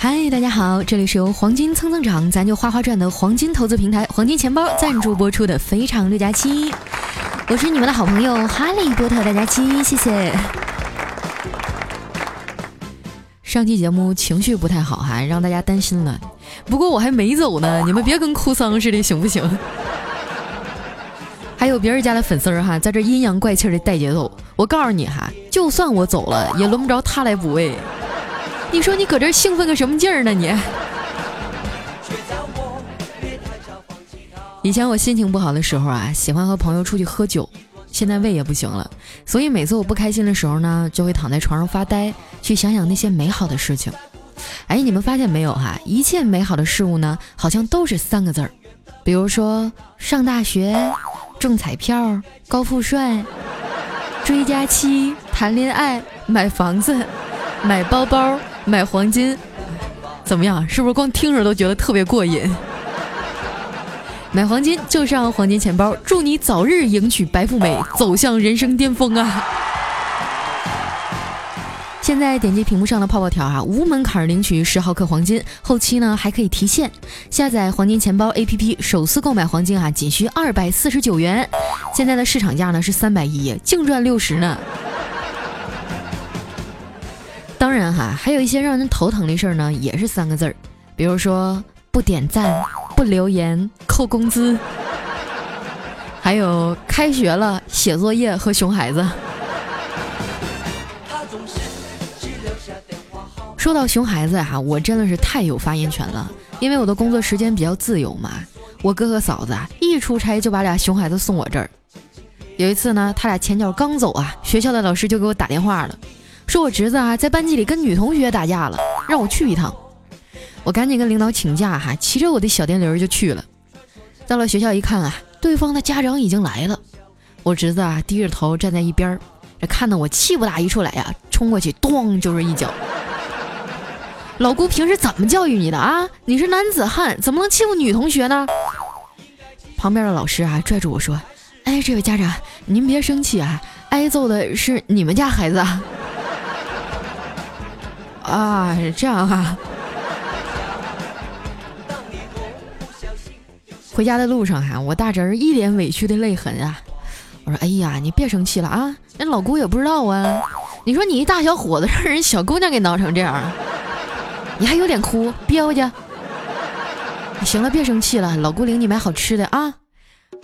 嗨，大家好，这里是由黄金蹭蹭涨，咱就花花赚的黄金投资平台黄金钱包赞助播出的《非常六加七》，我是你们的好朋友哈利波特大家七，谢谢。上期节目情绪不太好哈，让大家担心了。不过我还没走呢，你们别跟哭丧似的，行不行？还有别人家的粉丝儿哈，在这阴阳怪气的带节奏。我告诉你哈，就算我走了，也轮不着他来补位。你说你搁这兴奋个什么劲儿呢？你？以前我心情不好的时候啊，喜欢和朋友出去喝酒。现在胃也不行了，所以每次我不开心的时候呢，就会躺在床上发呆，去想想那些美好的事情。哎，你们发现没有哈？一切美好的事物呢，好像都是三个字儿，比如说上大学、中彩票、高富帅、追佳期、谈恋爱、买房子、买包包、买黄金。怎么样？是不是光听着都觉得特别过瘾？买黄金就上黄金钱包，祝你早日迎娶白富美，走向人生巅峰啊！现在点击屏幕上的泡泡条啊，无门槛领取十毫克黄金，后期呢还可以提现。下载黄金钱包 APP，首次购买黄金啊，仅需二百四十九元。现在的市场价呢是三百一，净赚六十呢。当然哈，还有一些让人头疼的事儿呢，也是三个字儿，比如说不点赞。不留言扣工资，还有开学了写作业和熊孩子。说到熊孩子哈，我真的是太有发言权了，因为我的工作时间比较自由嘛。我哥和嫂子啊，一出差就把俩熊孩子送我这儿。有一次呢，他俩前脚刚走啊，学校的老师就给我打电话了，说我侄子啊在班级里跟女同学打架了，让我去一趟。我赶紧跟领导请假哈，骑着我的小电驴就去了。到了学校一看啊，对方的家长已经来了。我侄子啊低着头站在一边儿，这看得我气不打一处来呀，冲过去咚就是一脚。老姑平时怎么教育你的啊？你是男子汉，怎么能欺负女同学呢？旁边的老师啊拽住我说：“哎，这位家长，您别生气啊，挨揍的是你们家孩子啊。”啊，这样啊。回家的路上哈，我大侄儿一脸委屈的泪痕啊。我说：“哎呀，你别生气了啊，人老姑也不知道啊。你说你一大小伙子让人小姑娘给挠成这样，你还有脸哭？憋回去。行了，别生气了，老姑领你买好吃的啊。”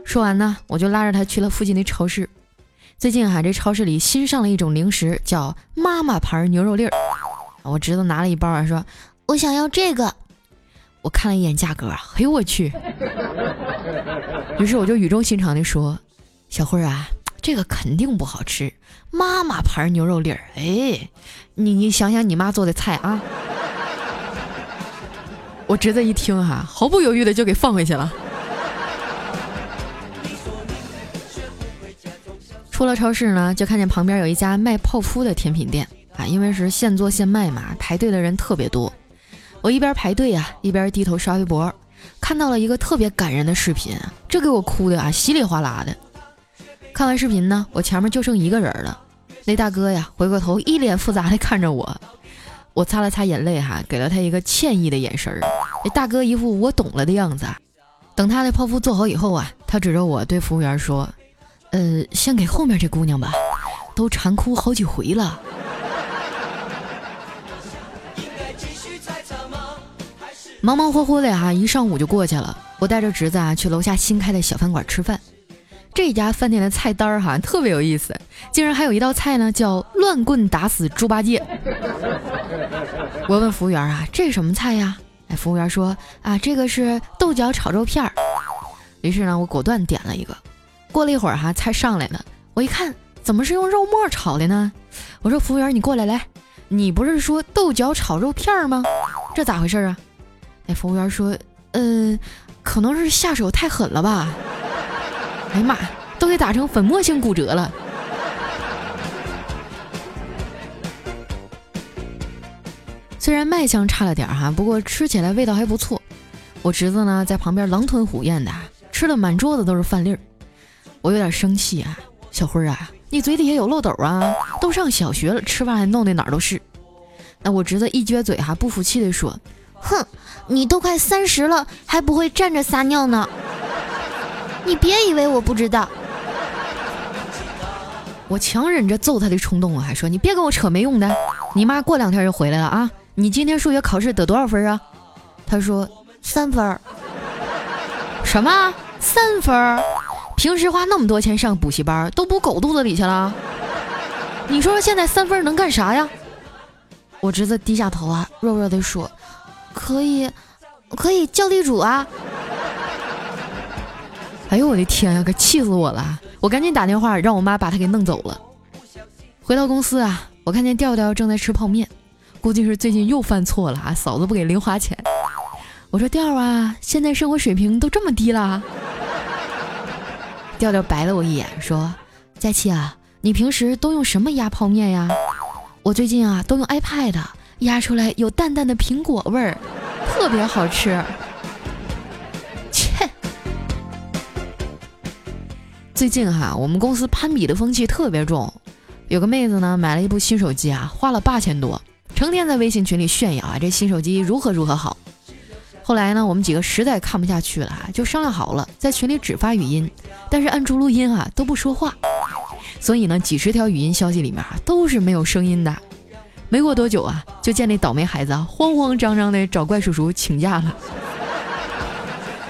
说完呢，我就拉着他去了附近的超市。最近哈，这超市里新上了一种零食，叫妈妈牌牛肉粒儿。我侄子拿了一包啊，说：“我想要这个。”我看了一眼价格，哎呦我去！于是我就语重心长地说：“小慧啊，这个肯定不好吃，妈妈牌牛肉粒儿。哎，你你想想你妈做的菜啊。”我侄子一听哈，毫不犹豫的就给放回去了。出了超市呢，就看见旁边有一家卖泡芙的甜品店啊，因为是现做现卖嘛，排队的人特别多。我一边排队啊，一边低头刷微博，看到了一个特别感人的视频，这给我哭的啊稀里哗啦的。看完视频呢，我前面就剩一个人了。那大哥呀，回过头一脸复杂的看着我，我擦了擦眼泪哈，给了他一个歉意的眼神儿。那大哥一副我懂了的样子。等他的泡芙做好以后啊，他指着我对服务员说：“呃，先给后面这姑娘吧，都馋哭好几回了。”忙忙活活的哈，一上午就过去了。我带着侄子啊去楼下新开的小饭馆吃饭。这家饭店的菜单儿哈特别有意思，竟然还有一道菜呢，叫乱棍打死猪八戒。我问服务员啊，这是什么菜呀？哎，服务员说啊，这个是豆角炒肉片儿。于是呢，我果断点了一个。过了一会儿哈，菜上来了，我一看，怎么是用肉末炒的呢？我说服务员，你过来来，你不是说豆角炒肉片儿吗？这咋回事啊？那服务员说：“嗯，可能是下手太狠了吧。”哎呀妈，都给打成粉末性骨折了。虽然卖相差了点哈，不过吃起来味道还不错。我侄子呢在旁边狼吞虎咽的，吃的满桌子都是饭粒儿。我有点生气啊，小辉啊，你嘴底下有漏斗啊？都上小学了，吃饭还弄的哪儿都是。那我侄子一撅嘴哈，不服气的说：“哼，你都快三十了，还不会站着撒尿呢？你别以为我不知道。”我强忍着揍他的冲动啊，还说：“你别跟我扯没用的，你妈过两天就回来了啊！你今天数学考试得多少分啊？”他说：“三分。”什么？三分？平时花那么多钱上补习班，都补狗肚子里去了？你说说现在三分能干啥呀？我侄子低下头啊，弱弱的说：“可以，可以叫地主啊！”哎呦我的天呀，可气死我了！我赶紧打电话让我妈把他给弄走了。回到公司啊，我看见调调正在吃泡面，估计是最近又犯错了啊！嫂子不给零花钱。我说调啊，现在生活水平都这么低了？调调白了我一眼，说：“佳琪啊，你平时都用什么压泡面呀？我最近啊都用 iPad 压出来有淡淡的苹果味儿，特别好吃。”切！最近哈，我们公司攀比的风气特别重，有个妹子呢买了一部新手机啊，花了八千多，成天在微信群里炫耀啊这新手机如何如何好。后来呢，我们几个实在看不下去了哈，就商量好了，在群里只发语音，但是按住录音啊都不说话。所以呢，几十条语音消息里面啊都是没有声音的。没过多久啊，就见那倒霉孩子啊慌慌张张的找怪叔叔请假了，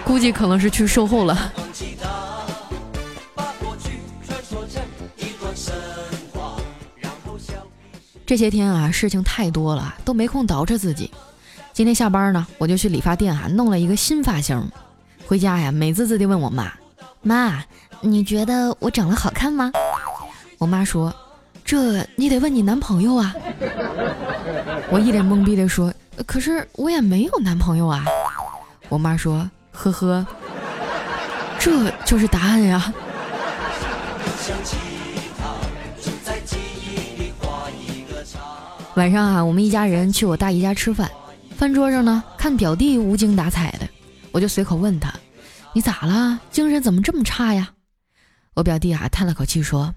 估计可能是去售后了。这些天啊，事情太多了，都没空捯饬自己。今天下班呢，我就去理发店啊，弄了一个新发型。回家呀，美滋滋地问我妈：“妈，你觉得我长得好看吗？”我妈说：“这你得问你男朋友啊。”我一脸懵逼地说：“可是我也没有男朋友啊。”我妈说：“呵呵，这就是答案呀。”晚上啊，我们一家人去我大姨家吃饭。饭桌上呢，看表弟无精打采的，我就随口问他：“你咋了？精神怎么这么差呀？”我表弟啊叹了口气说：“，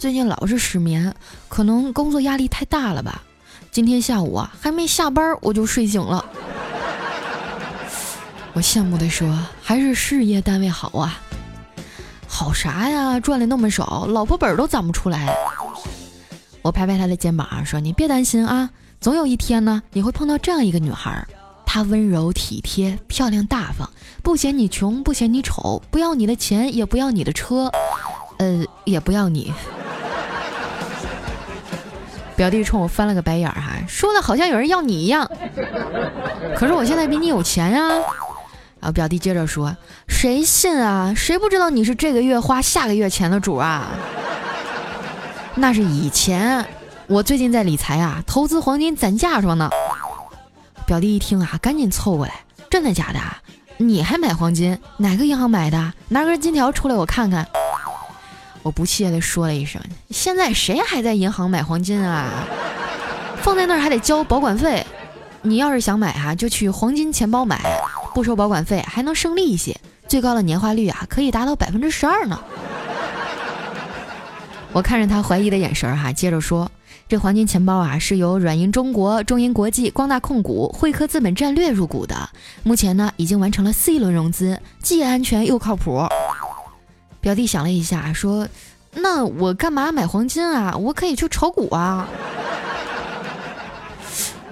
最近老是失眠，可能工作压力太大了吧。今天下午啊还没下班我就睡醒了。”我羡慕的说：“还是事业单位好啊，好啥呀？赚的那么少，老婆本都攒不出来。”我拍拍他的肩膀说：“你别担心啊。”总有一天呢，你会碰到这样一个女孩，她温柔体贴、漂亮大方，不嫌你穷，不嫌你丑，不要你的钱，也不要你的车，呃，也不要你。表弟冲我翻了个白眼儿，哈，说的好像有人要你一样。可是我现在比你有钱呀。然后表弟接着说：“谁信啊？谁不知道你是这个月花下个月钱的主啊？那是以前。”我最近在理财啊，投资黄金攒嫁妆呢。表弟一听啊，赶紧凑过来，真的假的？你还买黄金？哪个银行买的？拿根金条出来我看看。我不屑地说了一声：“现在谁还在银行买黄金啊？放在那儿还得交保管费。你要是想买哈，就去黄金钱包买，不收保管费，还能生利息，最高的年化率啊，可以达到百分之十二呢。”我看着他怀疑的眼神儿哈，接着说。这黄金钱包啊，是由软银中国、中银国际、光大控股、汇科资本战略入股的。目前呢，已经完成了 C 轮融资，既安全又靠谱。表弟想了一下，说：“那我干嘛买黄金啊？我可以去炒股啊。”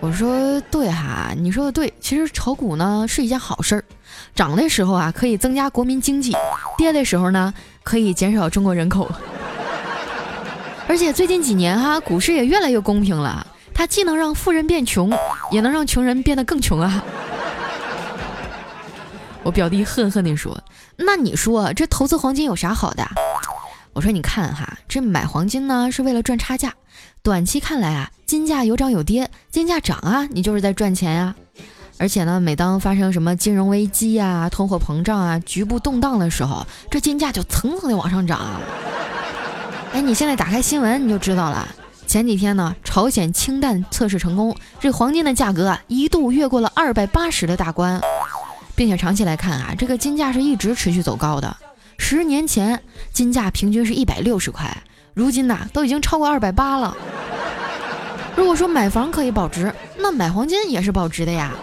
我说：“对哈，你说的对。其实炒股呢是一件好事儿，涨的时候啊可以增加国民经济，跌的时候呢可以减少中国人口。”而且最近几年哈，股市也越来越公平了。它既能让富人变穷，也能让穷人变得更穷啊！我表弟恨恨地说：“那你说这投资黄金有啥好的？”我说：“你看哈，这买黄金呢是为了赚差价。短期看来啊，金价有涨有跌，金价涨啊，你就是在赚钱呀。而且呢，每当发生什么金融危机呀、通货膨胀啊、局部动荡的时候，这金价就蹭蹭的往上涨。”哎，你现在打开新闻你就知道了。前几天呢，朝鲜氢弹测试成功，这黄金的价格啊一度越过了二百八十的大关，并且长期来看啊，这个金价是一直持续走高的。十年前金价平均是一百六十块，如今呐都已经超过二百八了。如果说买房可以保值，那买黄金也是保值的呀。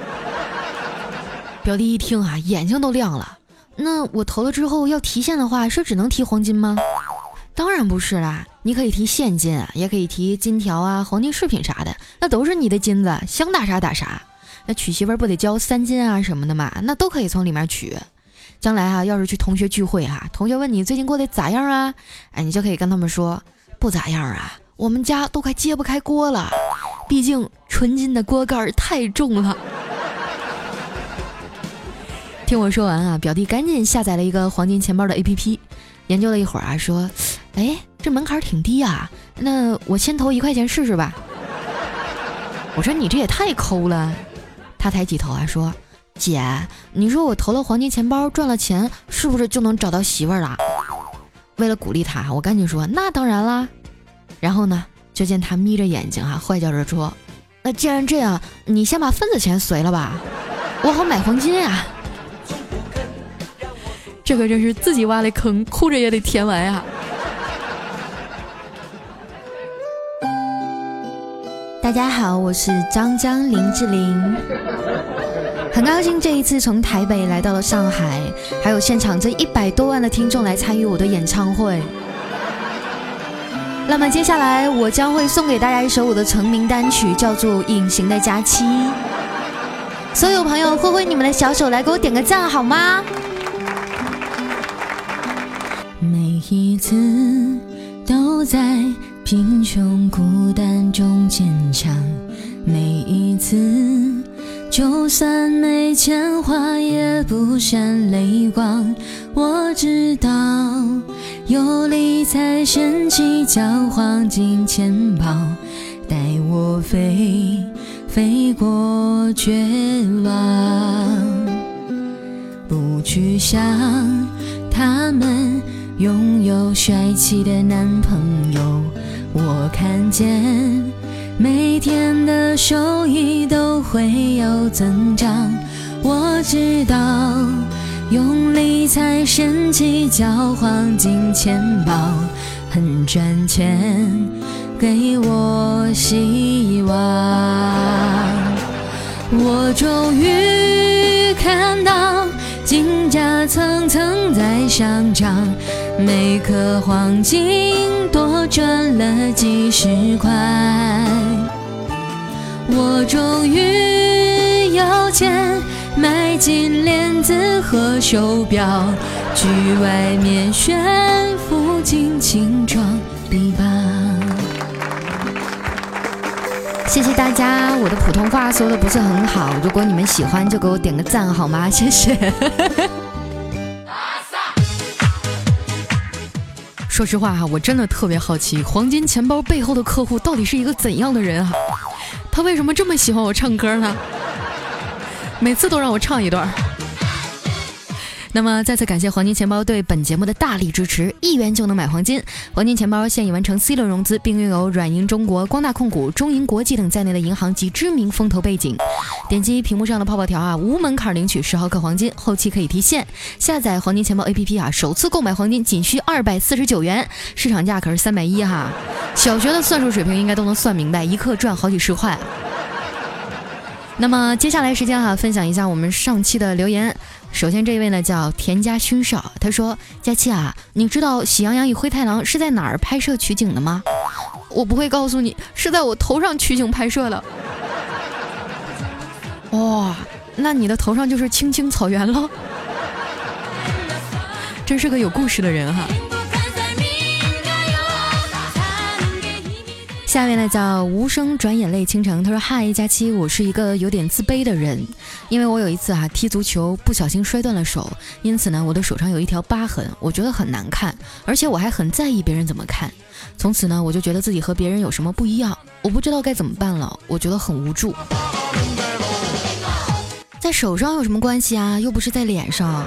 表弟一听啊，眼睛都亮了。那我投了之后要提现的话，是只能提黄金吗？当然不是啦，你可以提现金啊，也可以提金条啊、黄金饰品啥的，那都是你的金子，想打啥打啥。那娶媳妇不得交三金啊什么的嘛，那都可以从里面取。将来啊，要是去同学聚会哈，同学问你最近过得咋样啊？哎，你就可以跟他们说不咋样啊，我们家都快揭不开锅了，毕竟纯金的锅盖太重了。听我说完啊，表弟赶紧下载了一个黄金钱包的 APP，研究了一会儿啊，说。哎，这门槛挺低啊，那我先投一块钱试试吧。我说你这也太抠了。他抬起头啊说：“姐，你说我投了黄金钱包赚了钱，是不是就能找到媳妇儿了？”为了鼓励他，我赶紧说：“那当然啦。”然后呢，就见他眯着眼睛啊，坏笑着说：“那既然这样，你先把份子钱随了吧，我好买黄金啊。”这可真是自己挖的坑，哭着也得填完啊。大家好，我是张江林志玲，很高兴这一次从台北来到了上海，还有现场这一百多万的听众来参与我的演唱会。那么接下来我将会送给大家一首我的成名单曲，叫做《隐形的假期》。所有朋友挥挥你们的小手来给我点个赞好吗？每一次都在。贫穷孤单中坚强，每一次，就算没钱花也不闪泪光。我知道，有理财神奇叫黄金钱包，带我飞，飞过绝望。不去想他们拥有帅气的男朋友。我看见每天的收益都会有增长，我知道用理财神奇叫黄金钱包很赚钱，给我希望。我终于看到金价层层在上涨。每颗黄金多赚了几十块，我终于有钱买金链子和手表，去外面炫富尽情装逼吧。谢谢大家，我的普通话说的不是很好，如果你们喜欢就给我点个赞好吗？谢谢。说实话哈，我真的特别好奇，黄金钱包背后的客户到底是一个怎样的人啊？他为什么这么喜欢我唱歌呢？每次都让我唱一段。那么，再次感谢黄金钱包对本节目的大力支持，一元就能买黄金。黄金钱包现已完成 C 轮融资，并拥有软银中国、光大控股、中银国际等在内的银行及知名风投背景。点击屏幕上的泡泡条啊，无门槛领取十毫克黄金，后期可以提现。下载黄金钱包 APP 啊，首次购买黄金仅需二百四十九元，市场价可是三百一哈。小学的算术水平应该都能算明白，一克赚好几十块。那么接下来时间哈，分享一下我们上期的留言。首先这位呢叫田家勋少，他说：佳琪啊，你知道《喜羊羊与灰太狼》是在哪儿拍摄取景的吗？我不会告诉你，是在我头上取景拍摄的。哇，那你的头上就是青青草原了？真是个有故事的人哈。下面呢叫无声转眼泪倾城。他说：“嗨，佳期，我是一个有点自卑的人，因为我有一次啊踢足球不小心摔断了手，因此呢我的手上有一条疤痕，我觉得很难看，而且我还很在意别人怎么看。从此呢我就觉得自己和别人有什么不一样，我不知道该怎么办了，我觉得很无助。在手上有什么关系啊？又不是在脸上。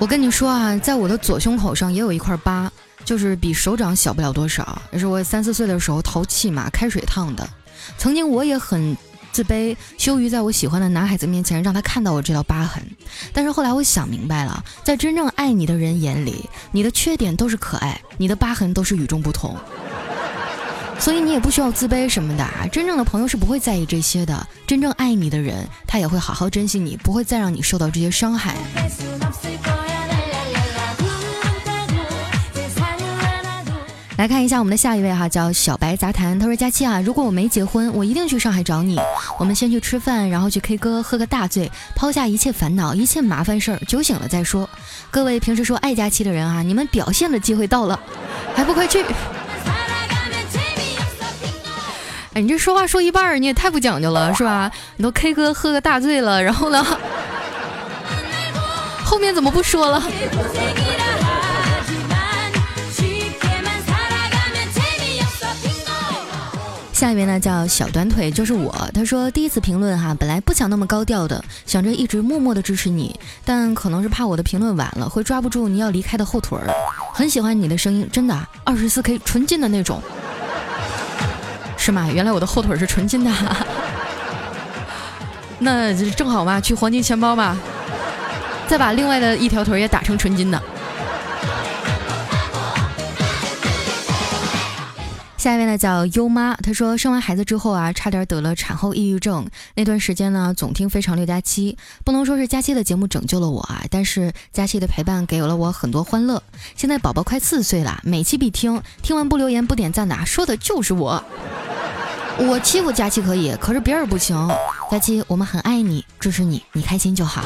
我跟你说啊，在我的左胸口上也有一块疤。”就是比手掌小不了多少，也是我三四岁的时候淘气嘛，开水烫的。曾经我也很自卑，羞于在我喜欢的男孩子面前让他看到我这道疤痕。但是后来我想明白了，在真正爱你的人眼里，你的缺点都是可爱，你的疤痕都是与众不同。所以你也不需要自卑什么的啊。真正的朋友是不会在意这些的，真正爱你的人，他也会好好珍惜你，不会再让你受到这些伤害。来看一下我们的下一位哈，叫小白杂谈。他说：“佳期啊，如果我没结婚，我一定去上海找你。我们先去吃饭，然后去 K 歌，喝个大醉，抛下一切烦恼，一切麻烦事儿，酒醒了再说。各位平时说爱佳期的人啊，你们表现的机会到了，还不快去？哎，你这说话说一半，你也太不讲究了，是吧？你都 K 歌喝个大醉了，然后呢，后面怎么不说了？”下一位呢叫小短腿，就是我。他说第一次评论哈，本来不想那么高调的，想着一直默默的支持你，但可能是怕我的评论晚了会抓不住你要离开的后腿儿。很喜欢你的声音，真的，二十四 K 纯金的那种，是吗？原来我的后腿是纯金的，那正好嘛，去黄金钱包吧，再把另外的一条腿也打成纯金的。下一位呢叫优妈，她说生完孩子之后啊，差点得了产后抑郁症。那段时间呢，总听《非常六加七》，不能说是佳期的节目拯救了我啊，但是佳期的陪伴给了我很多欢乐。现在宝宝快四岁了，每期必听，听完不留言不点赞的，说的就是我。我欺负佳期可以，可是别人不行。佳期，我们很爱你，支持你，你开心就好。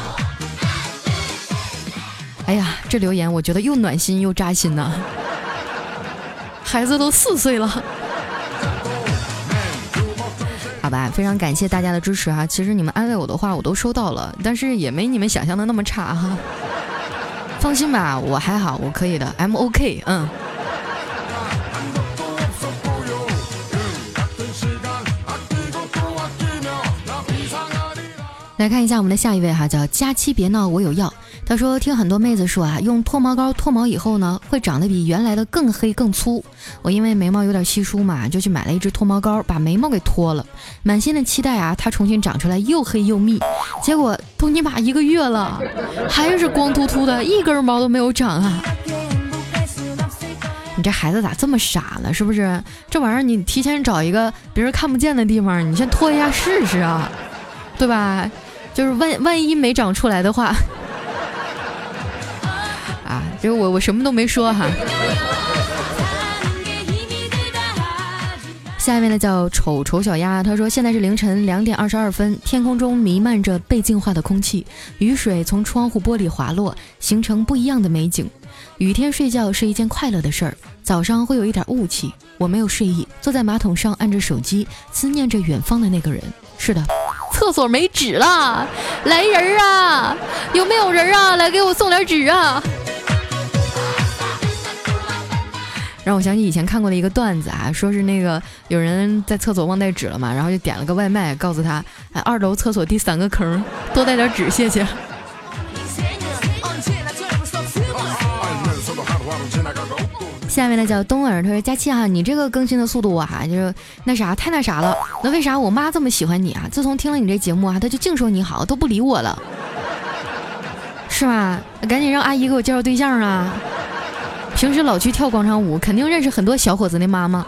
哎呀，这留言我觉得又暖心又扎心呐。孩子都四岁了，好吧，非常感谢大家的支持哈。其实你们安慰我的话我都收到了，但是也没你们想象的那么差哈。放心吧，我还好，我可以的，M O K，嗯。来看一下我们的下一位哈，叫佳期别闹，我有药。他说听很多妹子说啊，用脱毛膏脱毛以后呢，会长得比原来的更黑更粗。我因为眉毛有点稀疏嘛，就去买了一支脱毛膏，把眉毛给脱了，满心的期待啊，它重新长出来又黑又密。结果都尼玛一个月了，还是光秃秃的，一根毛都没有长啊！你这孩子咋这么傻呢？是不是？这玩意儿你提前找一个别人看不见的地方，你先脱一下试试啊，对吧？就是万万一没长出来的话，其实我我什么都没说哈。下面呢叫丑丑小鸭，他说现在是凌晨两点二十二分，天空中弥漫着被净化的空气，雨水从窗户玻璃滑落，形成不一样的美景。雨天睡觉是一件快乐的事儿，早上会有一点雾气，我没有睡意，坐在马桶上按着手机，思念着远方的那个人。是的。厕所没纸了，来人儿啊！有没有人啊？来给我送点纸啊！让我想起以前看过的一个段子啊，说是那个有人在厕所忘带纸了嘛，然后就点了个外卖，告诉他，哎，二楼厕所第三个坑，多带点纸，谢谢。下面呢叫东儿，他说佳期啊，你这个更新的速度啊，就是那啥太那啥了。那为啥我妈这么喜欢你啊？自从听了你这节目啊，她就净说你好，都不理我了，是吧？赶紧让阿姨给我介绍对象啊！平时老去跳广场舞，肯定认识很多小伙子的妈妈。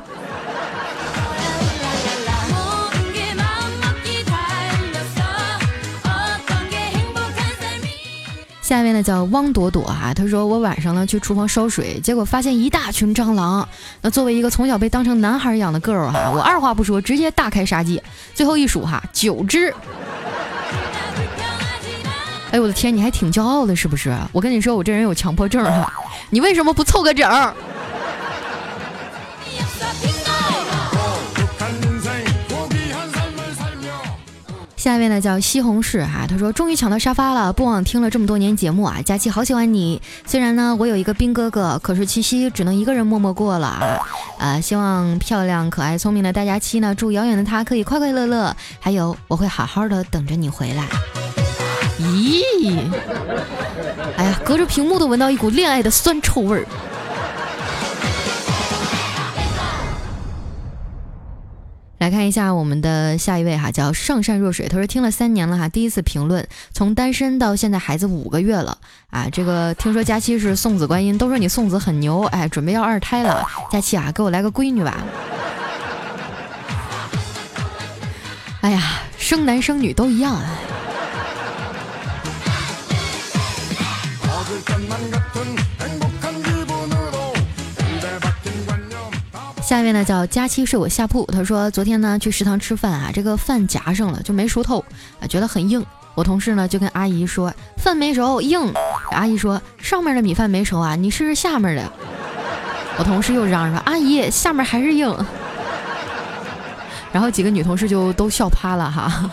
下面呢叫汪朵朵哈，她说我晚上呢去厨房烧水，结果发现一大群蟑螂。那作为一个从小被当成男孩养的 girl 哈，我二话不说直接大开杀戒，最后一数哈九只。哎我的天，你还挺骄傲的是不是？我跟你说，我这人有强迫症哈，你为什么不凑个整？下一位呢叫西红柿哈，他说终于抢到沙发了，不枉听了这么多年节目啊，佳期好喜欢你。虽然呢我有一个兵哥哥，可是七夕只能一个人默默过了啊。啊，希望漂亮可爱聪明的大佳期呢，祝遥远的他可以快快乐乐。还有我会好好的等着你回来。咦，哎呀，隔着屏幕都闻到一股恋爱的酸臭味儿。来看一下我们的下一位哈，叫上善若水。他说听了三年了哈，第一次评论，从单身到现在孩子五个月了啊。这个听说佳期是送子观音，都说你送子很牛，哎，准备要二胎了。佳期啊，给我来个闺女吧。哎呀，生男生女都一样啊。下面呢叫佳期睡我下铺，他说昨天呢去食堂吃饭啊，这个饭夹上了就没熟透啊，觉得很硬。我同事呢就跟阿姨说饭没熟硬，阿姨说上面的米饭没熟啊，你试试下面的。我同事又嚷嚷说阿姨下面还是硬，然后几个女同事就都笑趴了哈，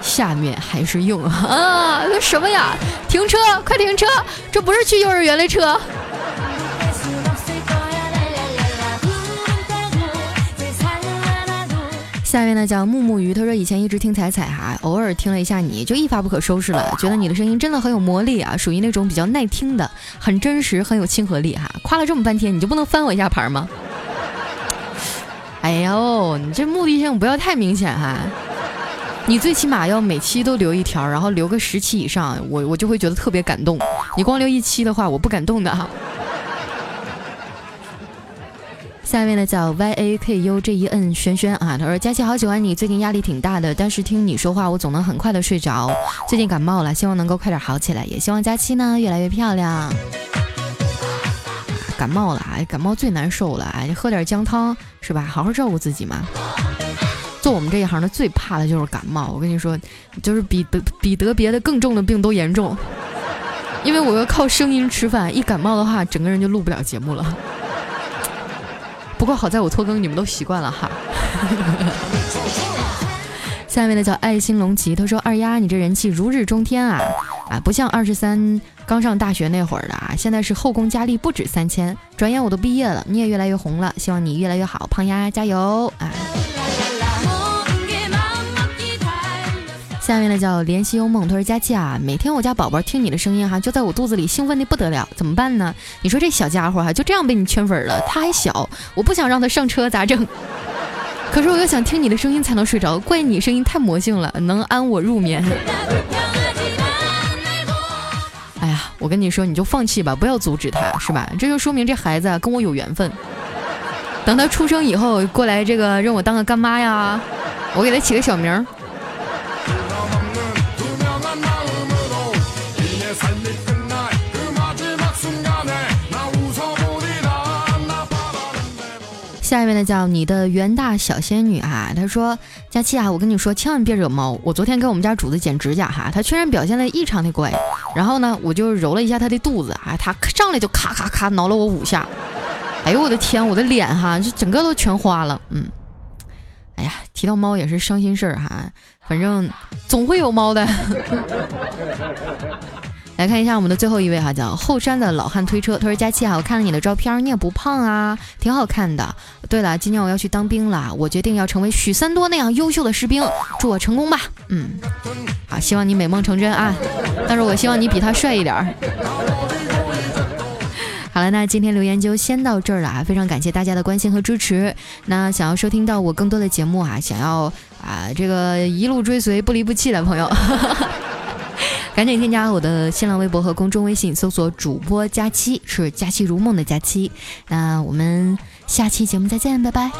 下面还是用啊，那什么呀？停车，快停车，这不是去幼儿园的车。下面呢叫木木鱼，他说以前一直听彩彩哈，偶尔听了一下你就一发不可收拾了，觉得你的声音真的很有魔力啊，属于那种比较耐听的，很真实，很有亲和力哈。夸了这么半天，你就不能翻我一下牌吗？哎呦，你这目的性不要太明显哈，你最起码要每期都留一条，然后留个十期以上，我我就会觉得特别感动。你光留一期的话，我不感动的哈。下面呢叫 Y A K U J E N 轩轩啊，他说佳琪好喜欢你，最近压力挺大的，但是听你说话我总能很快的睡着。最近感冒了，希望能够快点好起来，也希望佳期呢越来越漂亮。感冒了，哎，感冒最难受了，哎，喝点姜汤是吧？好好照顾自己嘛。做我们这一行的最怕的就是感冒，我跟你说，就是比得比得别的更重的病都严重，因为我要靠声音吃饭，一感冒的话，整个人就录不了节目了。不过好在我拖更，你们都习惯了哈。下面的叫爱心龙骑，他说二丫你这人气如日中天啊啊，不像二十三刚上大学那会儿的啊，现在是后宫佳丽不止三千，转眼我都毕业了，你也越来越红了，希望你越来越好，胖丫加油啊！下面呢叫怜惜幽梦，他说佳琪啊，每天我家宝宝听你的声音哈，就在我肚子里兴奋的不得了，怎么办呢？你说这小家伙哈，就这样被你圈粉了，他还小，我不想让他上车咋整？可是我又想听你的声音才能睡着，怪你声音太魔性了，能安我入眠。哎呀，我跟你说，你就放弃吧，不要阻止他，是吧？这就说明这孩子啊跟我有缘分。等他出生以后过来，这个认我当个干妈呀，我给他起个小名。下一位呢叫你的袁大小仙女哈，她说佳期啊，我跟你说千万别惹猫。我昨天给我们家主子剪指甲哈，它居然表现的异常的乖。然后呢，我就揉了一下它的肚子啊，它上来就咔咔咔挠了我五下。哎呦我的天，我的脸哈就整个都全花了。嗯，哎呀，提到猫也是伤心事儿哈，反正总会有猫的。来看一下我们的最后一位哈，叫后山的老汉推车。他说：“佳期啊，我看了你的照片，你也不胖啊，挺好看的。对了，今年我要去当兵了，我决定要成为许三多那样优秀的士兵。祝我成功吧。嗯，好，希望你美梦成真啊。但是我希望你比他帅一点。好了，那今天留言就先到这儿了啊，非常感谢大家的关心和支持。那想要收听到我更多的节目啊，想要啊这个一路追随不离不弃的朋友。”赶紧添加我的新浪微博和公众微信，搜索主播佳期，是佳期如梦的佳期。那我们下期节目再见，拜拜。